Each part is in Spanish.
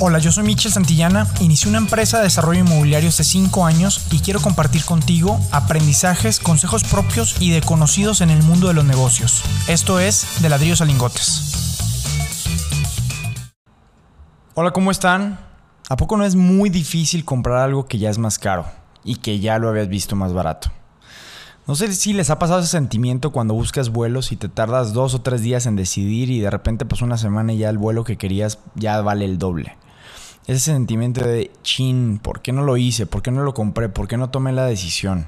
Hola, yo soy Michel Santillana, inicié una empresa de desarrollo inmobiliario hace 5 años y quiero compartir contigo aprendizajes, consejos propios y de conocidos en el mundo de los negocios. Esto es De Ladrillos a Lingotes. Hola, ¿cómo están? ¿A poco no es muy difícil comprar algo que ya es más caro y que ya lo habías visto más barato? No sé si les ha pasado ese sentimiento cuando buscas vuelos y te tardas dos o tres días en decidir y de repente pasó una semana y ya el vuelo que querías ya vale el doble ese sentimiento de chin, ¿por qué no lo hice? ¿Por qué no lo compré? ¿Por qué no tomé la decisión?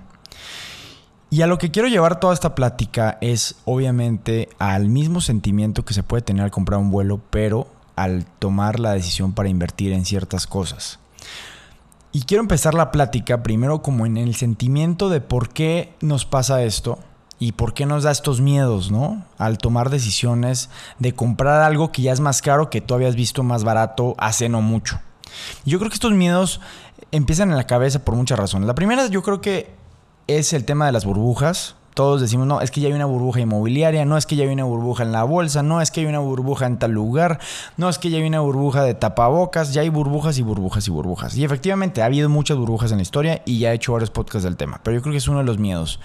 Y a lo que quiero llevar toda esta plática es obviamente al mismo sentimiento que se puede tener al comprar un vuelo, pero al tomar la decisión para invertir en ciertas cosas. Y quiero empezar la plática primero como en el sentimiento de por qué nos pasa esto y por qué nos da estos miedos, ¿no? Al tomar decisiones de comprar algo que ya es más caro que tú habías visto más barato hace no mucho. Yo creo que estos miedos empiezan en la cabeza por muchas razones. La primera yo creo que es el tema de las burbujas. Todos decimos, no, es que ya hay una burbuja inmobiliaria, no es que ya hay una burbuja en la bolsa, no es que hay una burbuja en tal lugar, no es que ya hay una burbuja de tapabocas, ya hay burbujas y burbujas y burbujas. Y efectivamente ha habido muchas burbujas en la historia y ya he hecho varios podcasts del tema, pero yo creo que es uno de los miedos.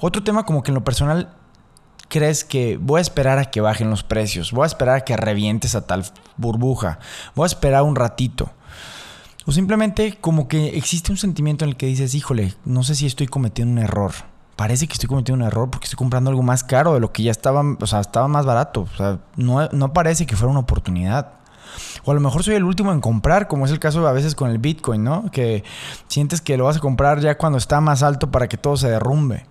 Otro tema como que en lo personal crees que voy a esperar a que bajen los precios, voy a esperar a que revientes a tal burbuja, voy a esperar un ratito. O simplemente como que existe un sentimiento en el que dices, híjole, no sé si estoy cometiendo un error. Parece que estoy cometiendo un error porque estoy comprando algo más caro de lo que ya estaba, o sea, estaba más barato. O sea, no, no parece que fuera una oportunidad. O a lo mejor soy el último en comprar, como es el caso a veces con el Bitcoin, ¿no? Que sientes que lo vas a comprar ya cuando está más alto para que todo se derrumbe.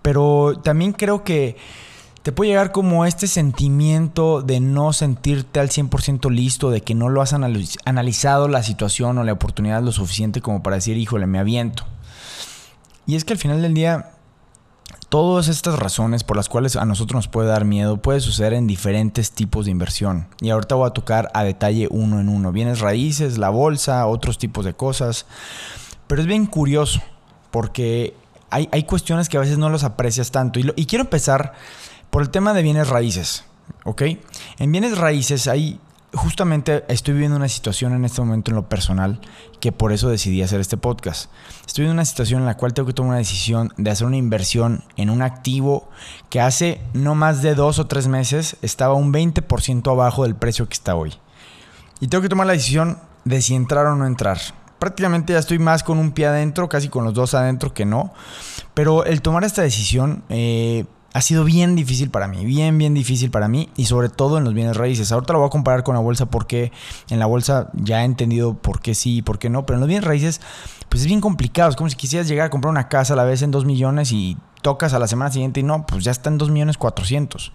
Pero también creo que te puede llegar como este sentimiento de no sentirte al 100% listo, de que no lo has analizado la situación o la oportunidad lo suficiente como para decir, híjole, me aviento. Y es que al final del día, todas estas razones por las cuales a nosotros nos puede dar miedo puede suceder en diferentes tipos de inversión. Y ahorita voy a tocar a detalle uno en uno. Bienes raíces, la bolsa, otros tipos de cosas. Pero es bien curioso porque hay, cuestiones que a veces no los aprecias tanto. Y quiero empezar por el tema de bienes raíces, ¿ok? En bienes raíces hay, justamente estoy viviendo una situación en este momento en lo personal que por eso decidí hacer este podcast. Estoy viviendo una situación en la cual tengo que tomar una decisión de hacer una inversión en un activo que hace no más de dos o tres meses estaba un 20% abajo del precio que está hoy. Y tengo que tomar la decisión de si entrar o no entrar prácticamente ya estoy más con un pie adentro, casi con los dos adentro que no. Pero el tomar esta decisión eh, ha sido bien difícil para mí, bien, bien difícil para mí y sobre todo en los bienes raíces. Ahorita lo voy a comparar con la bolsa porque en la bolsa ya he entendido por qué sí y por qué no, pero en los bienes raíces pues es bien complicado. Es como si quisieras llegar a comprar una casa a la vez en 2 millones y tocas a la semana siguiente y no, pues ya está en 2 millones 400.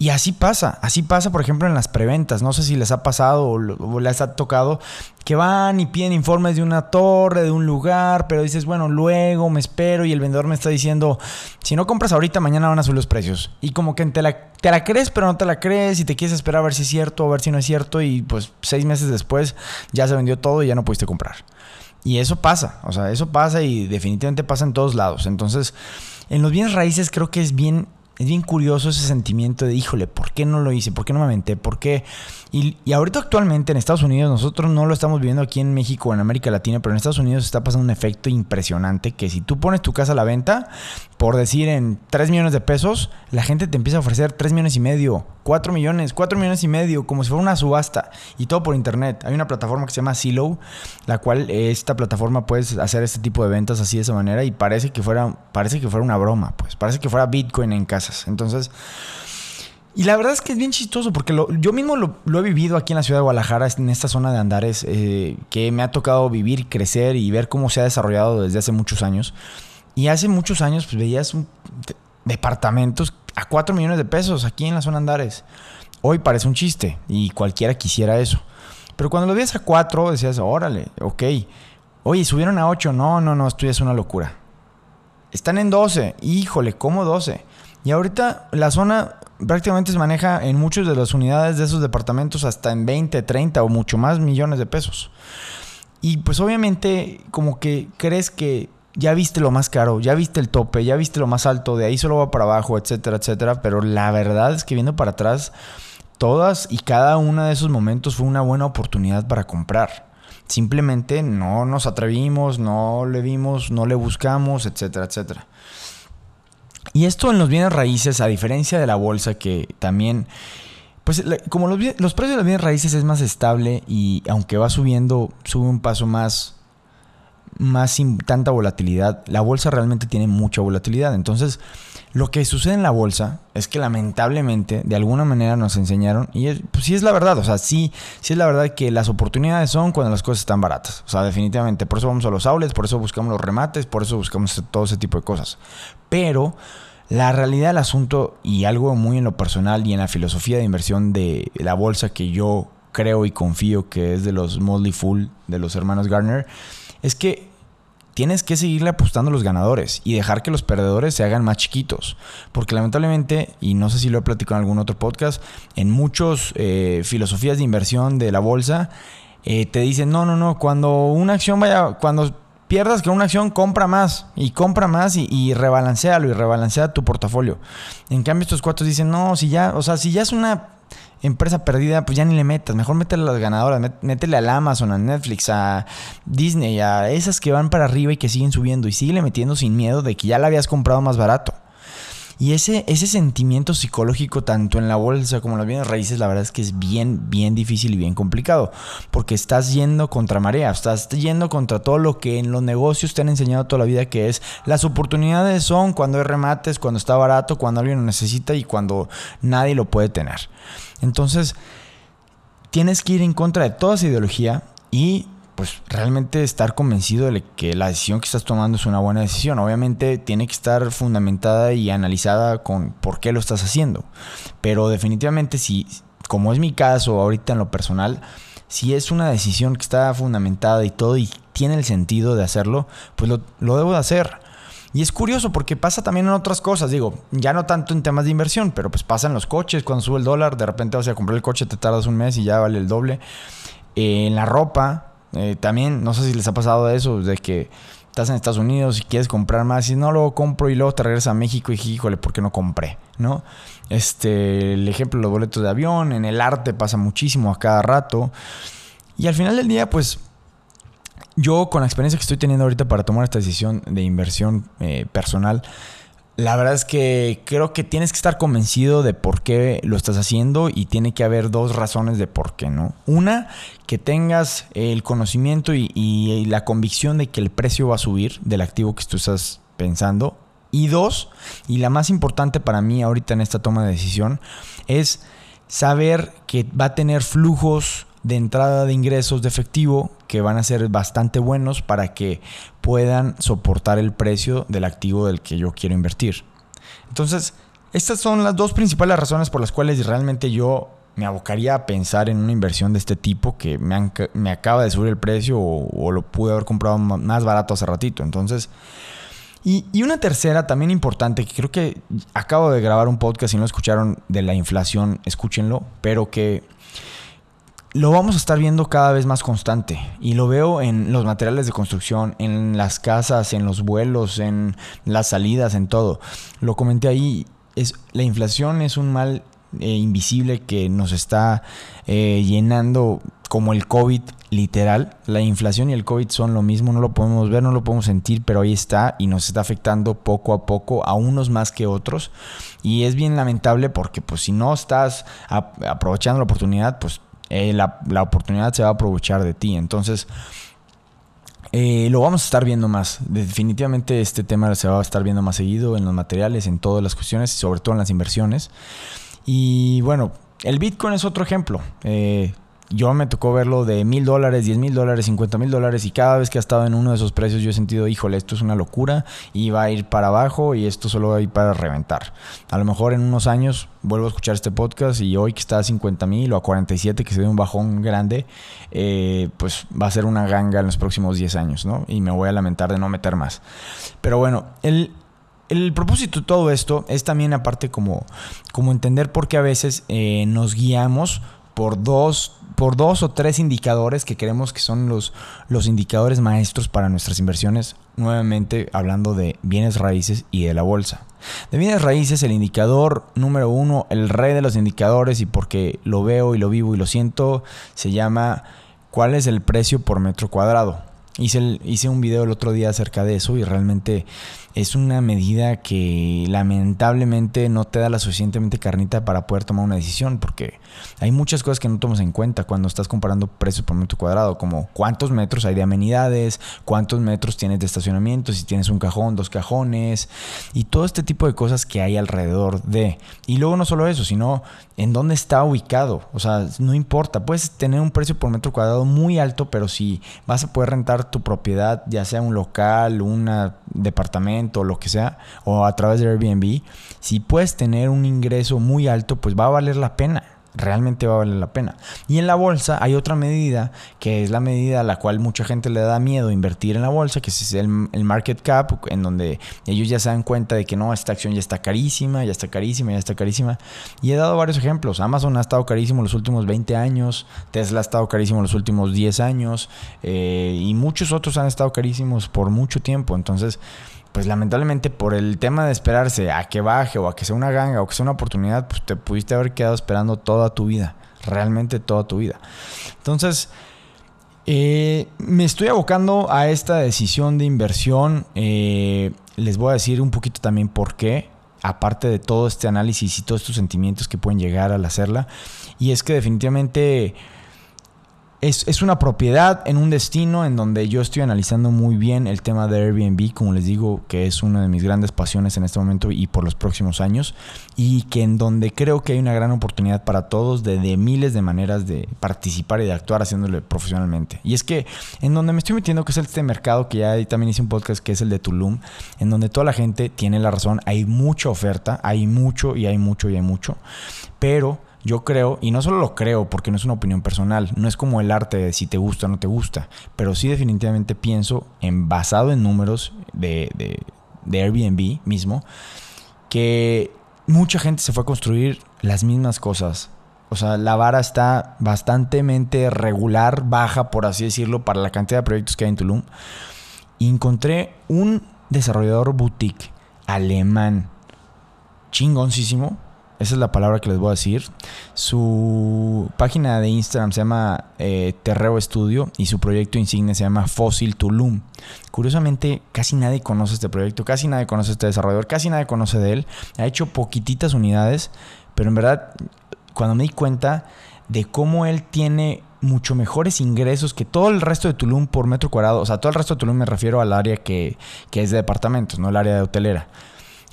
Y así pasa, así pasa por ejemplo en las preventas, no sé si les ha pasado o, les ha tocado que van y piden informes de una torre, de un lugar, pero dices, bueno, luego me espero y el vendedor me está diciendo, si no compras ahorita, mañana van a subir los precios. Y como que te la, te la crees, pero no te la crees y te quieres esperar a ver si es cierto, a ver si no es cierto y pues seis meses después ya se vendió todo y ya no pudiste comprar. Y eso pasa, o sea, eso pasa y definitivamente pasa en todos lados. Entonces, en los bienes raíces creo que es bien es bien curioso ese sentimiento de, híjole, ¿por qué no lo hice? ¿Por qué no me aventé? ¿Por qué? Y, ahorita actualmente en Estados Unidos, nosotros no lo estamos viviendo aquí en México o en América Latina, pero en Estados Unidos está pasando un efecto impresionante que si tú pones tu casa a la venta, por decir en 3 millones de pesos, la gente te empieza a ofrecer 3 millones y medio, 4 millones, 4 millones y medio, como si fuera una subasta. Y todo por internet. Hay una plataforma que se llama Zillow, la cual esta plataforma puedes hacer este tipo de ventas así de esa manera y parece que fuera, parece que fuera una broma, pues parece que fuera Bitcoin en casas. Entonces... Y la verdad es que es bien chistoso porque yo mismo lo, he vivido aquí en la ciudad de Guadalajara, en esta zona de Andares, eh, que me ha tocado vivir, crecer y ver cómo se ha desarrollado desde hace muchos años. Y hace muchos años pues, veías departamentos a 4 millones de pesos aquí en la zona Andares. Hoy parece un chiste y cualquiera quisiera eso. Pero cuando lo veías a 4 decías, órale, ok. Oye, subieron a 8. No, no, no, esto ya es una locura. Están en 12. Híjole, ¿cómo 12? Y ahorita la zona prácticamente se maneja en muchas de las unidades de esos departamentos hasta en 20, 30 o mucho más millones de pesos. Y pues obviamente como que crees que ya viste lo más caro, ya viste el tope, ya viste lo más alto, de ahí solo va para abajo, etcétera, etcétera. Pero la verdad es que viendo para atrás, todas y cada uno de esos momentos fue una buena oportunidad para comprar. Simplemente no nos atrevimos, no le vimos, no le buscamos, etcétera, etcétera. Y esto en los bienes raíces, a diferencia de la bolsa que también, pues como los, los precios de los bienes raíces es más estable y aunque va subiendo, sube un paso más más sin tanta volatilidad. La bolsa realmente tiene mucha volatilidad. Entonces, lo que sucede en la bolsa es que lamentablemente, de alguna manera nos enseñaron, y pues sí es la verdad, o sea, sí, sí es la verdad que las oportunidades son cuando las cosas están baratas. O sea, definitivamente, por eso vamos a los outlets, por eso buscamos los remates, por eso buscamos todo ese tipo de cosas. Pero la realidad del asunto, y algo muy en lo personal y en la filosofía de inversión de la bolsa que yo creo y confío que es de los Motley Fool, de los hermanos Garner, es que tienes que seguirle apostando a los ganadores y dejar que los perdedores se hagan más chiquitos. Porque lamentablemente, y no sé si lo he platicado en algún otro podcast, en muchas eh, filosofías de inversión de la bolsa, eh, te dicen, no, no, no, cuando una acción vaya, cuando pierdas con una acción, compra más y compra más y, y rebalancealo y rebalancea tu portafolio. En cambio, estos cuatro dicen, no, si ya, o sea, si ya es una empresa perdida, pues ya ni le metas. Mejor métele a las ganadoras, métele al Amazon, a Netflix, a Disney, a esas que van para arriba y que siguen subiendo. Y sigue metiendo sin miedo de que ya la habías comprado más barato. Y ese, ese sentimiento psicológico, tanto en la bolsa como en las bienes raíces, la verdad es que es bien, bien difícil y bien complicado. Porque estás yendo contra marea, estás yendo contra todo lo que en los negocios te han enseñado toda la vida, que es las oportunidades son cuando hay remates, cuando está barato, cuando alguien lo necesita y cuando nadie lo puede tener. Entonces, tienes que ir en contra de toda esa ideología y pues realmente estar convencido de que la decisión que estás tomando es una buena decisión. Obviamente tiene que estar fundamentada y analizada con por qué lo estás haciendo. Pero definitivamente si, como es mi caso ahorita en lo personal, si es una decisión que está fundamentada y todo y tiene el sentido de hacerlo, pues lo, lo debo de hacer. Y es curioso porque pasa también en otras cosas, digo, ya no tanto en temas de inversión, pero pues pasa en los coches, cuando sube el dólar, de repente vas a comprar el coche, te tardas un mes y ya vale el doble. Eh, en la ropa, eh, también, no sé si les ha pasado eso, de que estás en Estados Unidos y quieres comprar más y no, luego compro y luego te regresas a México y híjole, ¿por qué no compré? ¿No? Este, el ejemplo, los boletos de avión, en el arte pasa muchísimo a cada rato. Y al final del día, pues yo con la experiencia que estoy teniendo ahorita para tomar esta decisión de inversión eh, personal, la verdad es que creo que tienes que estar convencido de por qué lo estás haciendo y tiene que haber dos razones de por qué, ¿no? Una, que tengas el conocimiento y, la convicción de que el precio va a subir del activo que tú estás pensando. Y dos, y la más importante para mí ahorita en esta toma de decisión, es saber que va a tener flujos de entrada de ingresos de efectivo que van a ser bastante buenos para que puedan soportar el precio del activo del que yo quiero invertir. Entonces, estas son las dos principales razones por las cuales realmente yo me abocaría a pensar en una inversión de este tipo que me, me acaba de subir el precio o, lo pude haber comprado más barato hace ratito. Entonces, y, y, una tercera también importante, que creo que acabo de grabar un podcast y no escucharon de la inflación, escúchenlo, pero que lo vamos a estar viendo cada vez más constante y lo veo en los materiales de construcción, en las casas, en los vuelos, en las salidas, en todo. Lo comenté ahí, es, la inflación es un mal eh, invisible que nos está eh, llenando como el COVID literal. La inflación y el COVID son lo mismo, no lo podemos ver, no lo podemos sentir, pero ahí está y nos está afectando poco a poco a unos más que otros. Y es bien lamentable porque pues si no estás aprovechando la oportunidad, pues eh, la, oportunidad se va a aprovechar de ti. Entonces, eh, lo vamos a estar viendo más. Definitivamente este tema se va a estar viendo más seguido en los materiales, en todas las cuestiones y sobre todo en las inversiones. Y bueno, el Bitcoin es otro ejemplo. Eh, yo me tocó verlo de mil dólares, diez mil dólares, cincuenta mil dólares y cada vez que ha estado en uno de esos precios yo he sentido, híjole, esto es una locura y va a ir para abajo y esto solo va a ir para reventar. A lo mejor en unos años vuelvo a escuchar este podcast y hoy que está a 50 mil o a 47 que se ve un bajón grande, eh, pues va a ser una ganga en los próximos 10 años, ¿no? Y me voy a lamentar de no meter más. Pero bueno, el, el propósito de todo esto es también aparte como, como entender por qué a veces eh, nos guiamos por dos por dos o tres indicadores que creemos que son los, los indicadores maestros para nuestras inversiones. nuevamente hablando de bienes raíces y de la bolsa. De bienes raíces, el indicador número uno, el rey de los indicadores, y porque lo veo y lo vivo y lo siento, se llama ¿cuál es el precio por metro cuadrado? Hice, hice un video el otro día acerca de eso y realmente es una medida que lamentablemente no te da la suficientemente carnita para poder tomar una decisión, porque hay muchas cosas que no tomas en cuenta cuando estás comparando precios por metro cuadrado, como cuántos metros hay de amenidades, cuántos metros tienes de estacionamiento, si tienes un cajón, dos cajones, y todo este tipo de cosas que hay alrededor de. Y luego no solo eso, sino en dónde está ubicado. O sea, no importa, puedes tener un precio por metro cuadrado muy alto, pero si vas a poder rentar tu propiedad, ya sea un local, un departamento, o lo que sea, o a través de Airbnb, si puedes tener un ingreso muy alto, pues va a valer la pena realmente va a valer la pena. Y en la bolsa hay otra medida, que es la medida a la cual mucha gente le da miedo invertir en la bolsa, que es el, market cap, en donde ellos ya se dan cuenta de que no, esta acción ya está carísima, ya está carísima, ya está carísima. Y he dado varios ejemplos. Amazon ha estado carísimo los últimos 20 años, Tesla ha estado carísimo los últimos 10 años, eh, y muchos otros han estado carísimos por mucho tiempo. Entonces, pues lamentablemente por el tema de esperarse a que baje o a que sea una ganga o que sea una oportunidad, pues te pudiste haber quedado esperando toda tu vida, realmente toda tu vida. Entonces, eh, me estoy abocando a esta decisión de inversión. Eh, les voy a decir un poquito también por qué, aparte de todo este análisis y todos estos sentimientos que pueden llegar al hacerla. Y es que definitivamente es, una propiedad en un destino en donde yo estoy analizando muy bien el tema de Airbnb, como les digo, que es una de mis grandes pasiones en este momento y por los próximos años, y que en donde creo que hay una gran oportunidad para todos de, de miles de maneras de participar y de actuar haciéndolo profesionalmente. Y es que en donde me estoy metiendo, que es este mercado que ya también hice un podcast que es el de Tulum, en donde toda la gente tiene la razón, hay mucha oferta, hay mucho y hay mucho y hay mucho, pero yo creo, y no solo lo creo porque no es una opinión personal, no es como el arte de si te gusta o no te gusta, pero sí definitivamente pienso, en, basado en números de, de, Airbnb mismo, que mucha gente se fue a construir las mismas cosas. O sea, la vara está bastante regular, baja, por así decirlo, para la cantidad de proyectos que hay en Tulum. Y encontré un desarrollador boutique alemán chingoncísimo esa es la palabra que les voy a decir. Su página de Instagram se llama eh, Terreo Studio y su proyecto insignia se llama Fossil Tulum. Curiosamente, casi nadie conoce este proyecto, casi nadie conoce este desarrollador, casi nadie conoce de él. Ha hecho poquititas unidades, pero en verdad, cuando me di cuenta de cómo él tiene mucho mejores ingresos que todo el resto de Tulum por metro cuadrado, o sea, todo el resto de Tulum me refiero al área que, que es de departamentos, no el área de hotelera.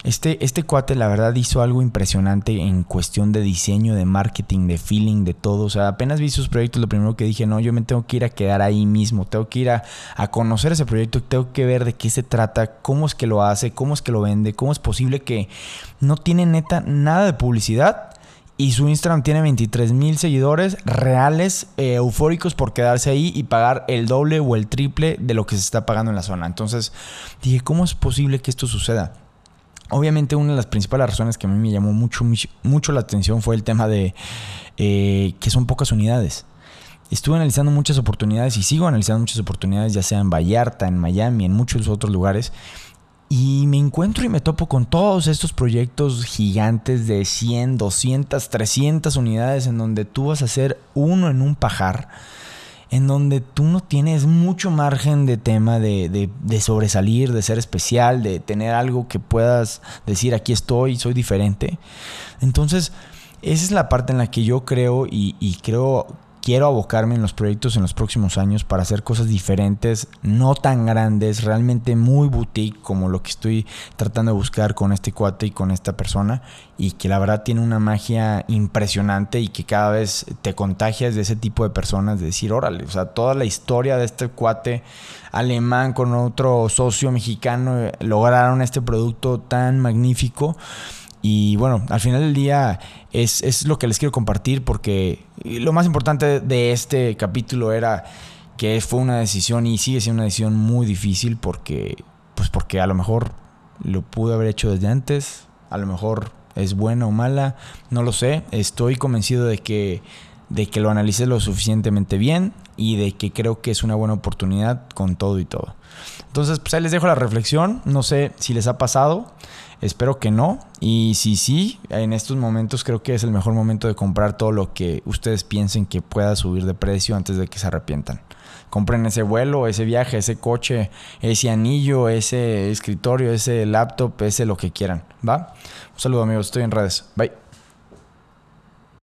Este, este cuate la verdad hizo algo impresionante en cuestión de diseño, de marketing, de feeling, de todo. O sea, apenas vi sus proyectos, lo primero que dije, no, yo me tengo que ir a quedar ahí mismo, tengo que ir a, conocer ese proyecto, tengo que ver de qué se trata, cómo es que lo hace, cómo es que lo vende, cómo es posible que no tiene neta nada de publicidad. Y su Instagram tiene 23 mil seguidores reales, eh, eufóricos por quedarse ahí y pagar el doble o el triple de lo que se está pagando en la zona. Entonces dije, ¿cómo es posible que esto suceda? Obviamente una de las principales razones que a mí me llamó mucho, mucho la atención fue el tema de eh, que son pocas unidades. Estuve analizando muchas oportunidades y sigo analizando muchas oportunidades, ya sea en Vallarta, en Miami, en muchos otros lugares. Y me encuentro y me topo con todos estos proyectos gigantes de 100, 200, 300 unidades en donde tú vas a hacer uno en un pajar en donde tú no tienes mucho margen de tema de, sobresalir, de ser especial, de tener algo que puedas decir aquí estoy, soy diferente. Entonces, esa es la parte en la que yo creo y, y creo quiero abocarme en los proyectos en los próximos años para hacer cosas diferentes, no tan grandes, realmente muy boutique como lo que estoy tratando de buscar con este cuate y con esta persona y que la verdad tiene una magia impresionante y que cada vez te contagias de ese tipo de personas, de decir, órale, o sea, toda la historia de este cuate alemán con otro socio mexicano eh, lograron este producto tan magnífico y bueno, al final del día es, lo que les quiero compartir porque lo más importante de este capítulo era que fue una decisión y sigue siendo una decisión muy difícil porque, pues porque a lo mejor lo pude haber hecho desde antes, a lo mejor es buena o mala, no lo sé, estoy convencido de que de que lo analices lo suficientemente bien y de que creo que es una buena oportunidad con todo y todo. Entonces, pues ahí les dejo la reflexión. No sé si les ha pasado. Espero que no. Y si sí, en estos momentos creo que es el mejor momento de comprar todo lo que ustedes piensen que pueda subir de precio antes de que se arrepientan. Compren ese vuelo, ese viaje, ese coche, ese anillo, ese escritorio, ese laptop, ese lo que quieran. ¿Va? Un saludo amigos, estoy en redes. Bye.